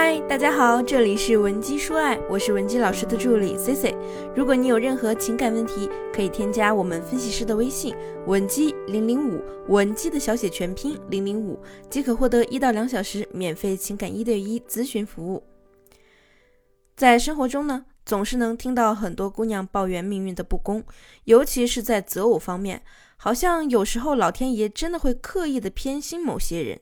嗨，大家好，这里是文姬说爱，我是文姬老师的助理 C C。如果你有任何情感问题，可以添加我们分析师的微信文姬零零五，文姬的小写全拼零零五，即可获得一到两小时免费情感一对一咨询服务。在生活中呢，总是能听到很多姑娘抱怨命运的不公，尤其是在择偶方面，好像有时候老天爷真的会刻意的偏心某些人。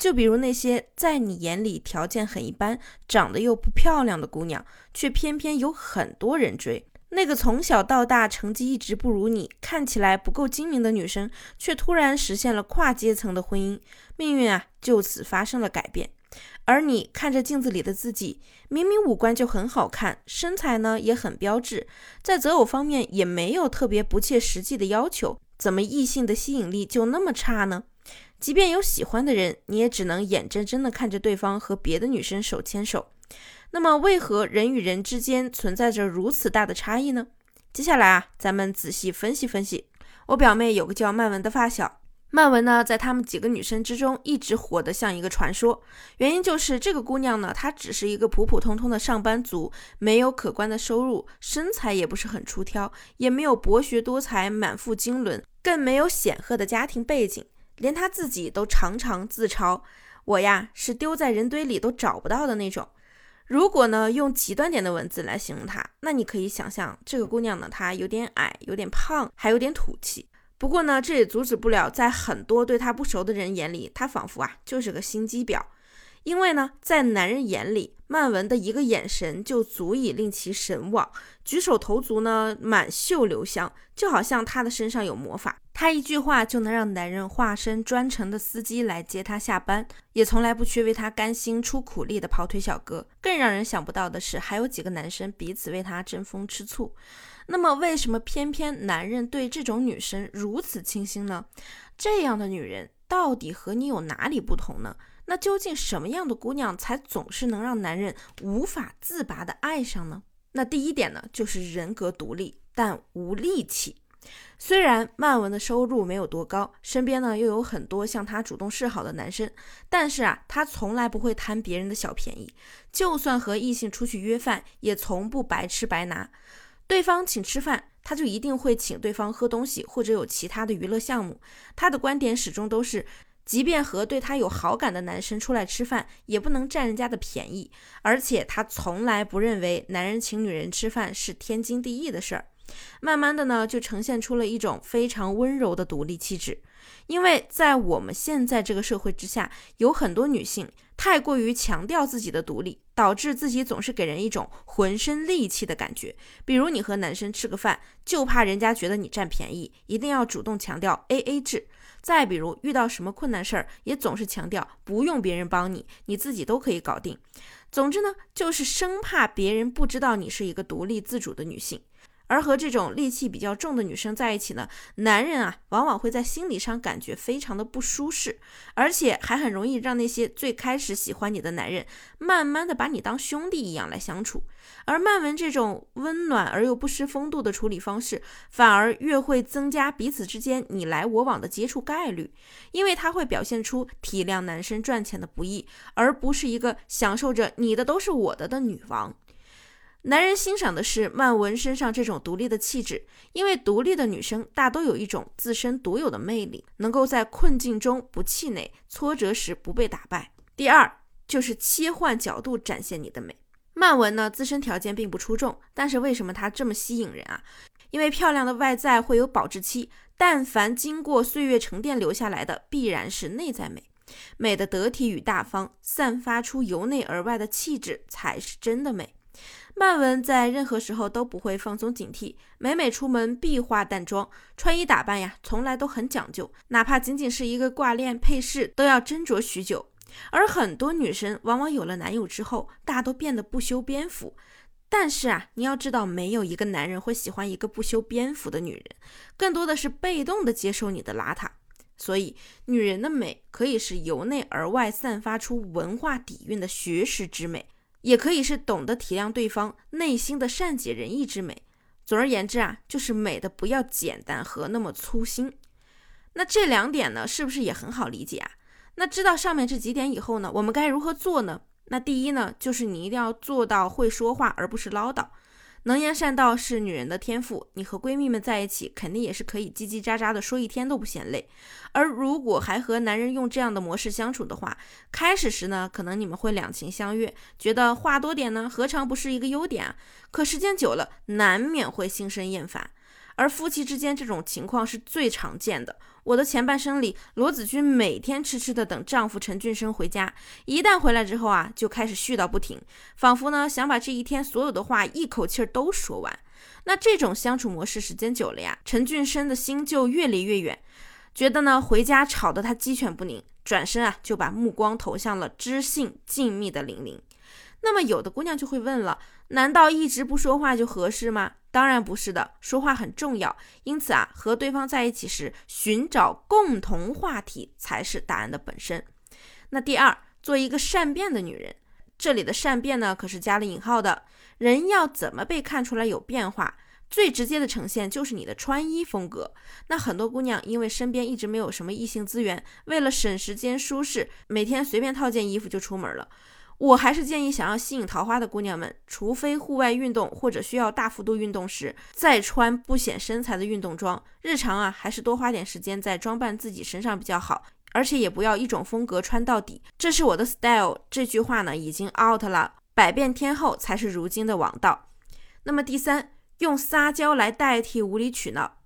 就比如那些在你眼里条件很一般、长得又不漂亮的姑娘，却偏偏有很多人追；那个从小到大成绩一直不如你、看起来不够精明的女生，却突然实现了跨阶层的婚姻，命运啊就此发生了改变。而你看着镜子里的自己，明明五官就很好看，身材呢也很标致，在择偶方面也没有特别不切实际的要求，怎么异性的吸引力就那么差呢？即便有喜欢的人，你也只能眼睁睁地看着对方和别的女生手牵手。那么，为何人与人之间存在着如此大的差异呢？接下来啊，咱们仔细分析分析。我表妹有个叫曼文的发小，曼文呢，在她们几个女生之中一直火得像一个传说。原因就是这个姑娘呢，她只是一个普普通通的上班族，没有可观的收入，身材也不是很出挑，也没有博学多才、满腹经纶，更没有显赫的家庭背景。连他自己都常常自嘲，我呀是丢在人堆里都找不到的那种。如果呢用极端点的文字来形容她，那你可以想象这个姑娘呢，她有点矮，有点胖，还有点土气。不过呢，这也阻止不了在很多对她不熟的人眼里，她仿佛啊就是个心机婊。因为呢，在男人眼里，曼文的一个眼神就足以令其神往，举手投足呢满袖留香，就好像她的身上有魔法。她一句话就能让男人化身专程的司机来接她下班，也从来不缺为她甘心出苦力的跑腿小哥。更让人想不到的是，还有几个男生彼此为她争风吃醋。那么，为什么偏偏男人对这种女生如此倾心呢？这样的女人到底和你有哪里不同呢？那究竟什么样的姑娘才总是能让男人无法自拔的爱上呢？那第一点呢，就是人格独立但无力气。虽然曼文的收入没有多高，身边呢又有很多向她主动示好的男生，但是啊，她从来不会贪别人的小便宜。就算和异性出去约饭，也从不白吃白拿。对方请吃饭，她就一定会请对方喝东西，或者有其他的娱乐项目。她的观点始终都是。即便和对他有好感的男生出来吃饭，也不能占人家的便宜。而且他从来不认为男人请女人吃饭是天经地义的事儿。慢慢的呢，就呈现出了一种非常温柔的独立气质。因为在我们现在这个社会之下，有很多女性太过于强调自己的独立，导致自己总是给人一种浑身戾气的感觉。比如你和男生吃个饭，就怕人家觉得你占便宜，一定要主动强调 A A 制。再比如遇到什么困难事儿，也总是强调不用别人帮你，你自己都可以搞定。总之呢，就是生怕别人不知道你是一个独立自主的女性。而和这种戾气比较重的女生在一起呢，男人啊，往往会在心理上感觉非常的不舒适，而且还很容易让那些最开始喜欢你的男人，慢慢的把你当兄弟一样来相处。而曼文这种温暖而又不失风度的处理方式，反而越会增加彼此之间你来我往的接触概率，因为他会表现出体谅男生赚钱的不易，而不是一个享受着你的都是我的的女王。男人欣赏的是曼文身上这种独立的气质，因为独立的女生大都有一种自身独有的魅力，能够在困境中不气馁，挫折时不被打败。第二就是切换角度展现你的美。曼文呢自身条件并不出众，但是为什么她这么吸引人啊？因为漂亮的外在会有保质期，但凡经过岁月沉淀留下来的，必然是内在美。美的得体与大方，散发出由内而外的气质，才是真的美。曼文在任何时候都不会放松警惕，每每出门必化淡妆，穿衣打扮呀，从来都很讲究，哪怕仅仅是一个挂链配饰，都要斟酌许久。而很多女生往往有了男友之后，大都变得不修边幅。但是啊，你要知道，没有一个男人会喜欢一个不修边幅的女人，更多的是被动的接受你的邋遢。所以，女人的美可以是由内而外散发出文化底蕴的学识之美。也可以是懂得体谅对方内心的善解人意之美。总而言之啊，就是美的不要简单和那么粗心。那这两点呢，是不是也很好理解啊？那知道上面这几点以后呢，我们该如何做呢？那第一呢，就是你一定要做到会说话，而不是唠叨。能言善道是女人的天赋，你和闺蜜们在一起，肯定也是可以叽叽喳喳的说一天都不嫌累。而如果还和男人用这样的模式相处的话，开始时呢，可能你们会两情相悦，觉得话多点呢，何尝不是一个优点啊？可时间久了，难免会心生厌烦。而夫妻之间这种情况是最常见的。我的前半生里，罗子君每天痴痴的等丈夫陈俊生回家，一旦回来之后啊，就开始絮叨不停，仿佛呢想把这一天所有的话一口气儿都说完。那这种相处模式时间久了呀，陈俊生的心就越离越远，觉得呢回家吵得他鸡犬不宁，转身啊就把目光投向了知性静谧的玲玲。那么有的姑娘就会问了，难道一直不说话就合适吗？当然不是的，说话很重要。因此啊，和对方在一起时，寻找共同话题才是答案的本身。那第二，做一个善变的女人，这里的善变呢，可是加了引号的。人要怎么被看出来有变化？最直接的呈现就是你的穿衣风格。那很多姑娘因为身边一直没有什么异性资源，为了省时间舒适，每天随便套件衣服就出门了。我还是建议想要吸引桃花的姑娘们，除非户外运动或者需要大幅度运动时，再穿不显身材的运动装。日常啊，还是多花点时间在装扮自己身上比较好，而且也不要一种风格穿到底。这是我的 style，这句话呢已经 out 了，百变天后才是如今的王道。那么第三，用撒娇来代替无理取闹。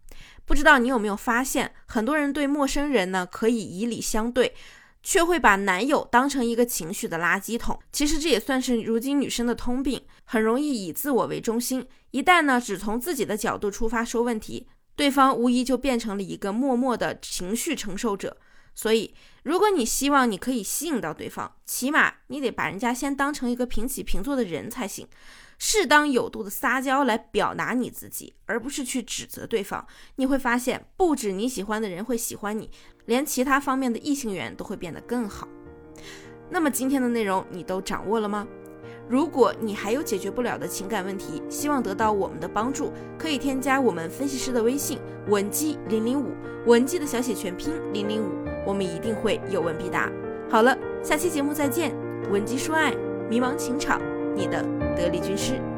不知道你有没有发现，很多人对陌生人呢可以以礼相对。却会把男友当成一个情绪的垃圾桶。其实这也算是如今女生的通病，很容易以自我为中心。一旦呢只从自己的角度出发说问题，对方无疑就变成了一个默默的情绪承受者。所以，如果你希望你可以吸引到对方，起码你得把人家先当成一个平起平坐的人才行。适当有度的撒娇来表达你自己，而不是去指责对方。你会发现，不止你喜欢的人会喜欢你，连其他方面的异性缘都会变得更好。那么今天的内容你都掌握了吗？如果你还有解决不了的情感问题，希望得到我们的帮助，可以添加我们分析师的微信文姬零零五，文姬的小写全拼零零五，我们一定会有问必答。好了，下期节目再见，文姬说爱，迷茫情场。你的得力军师。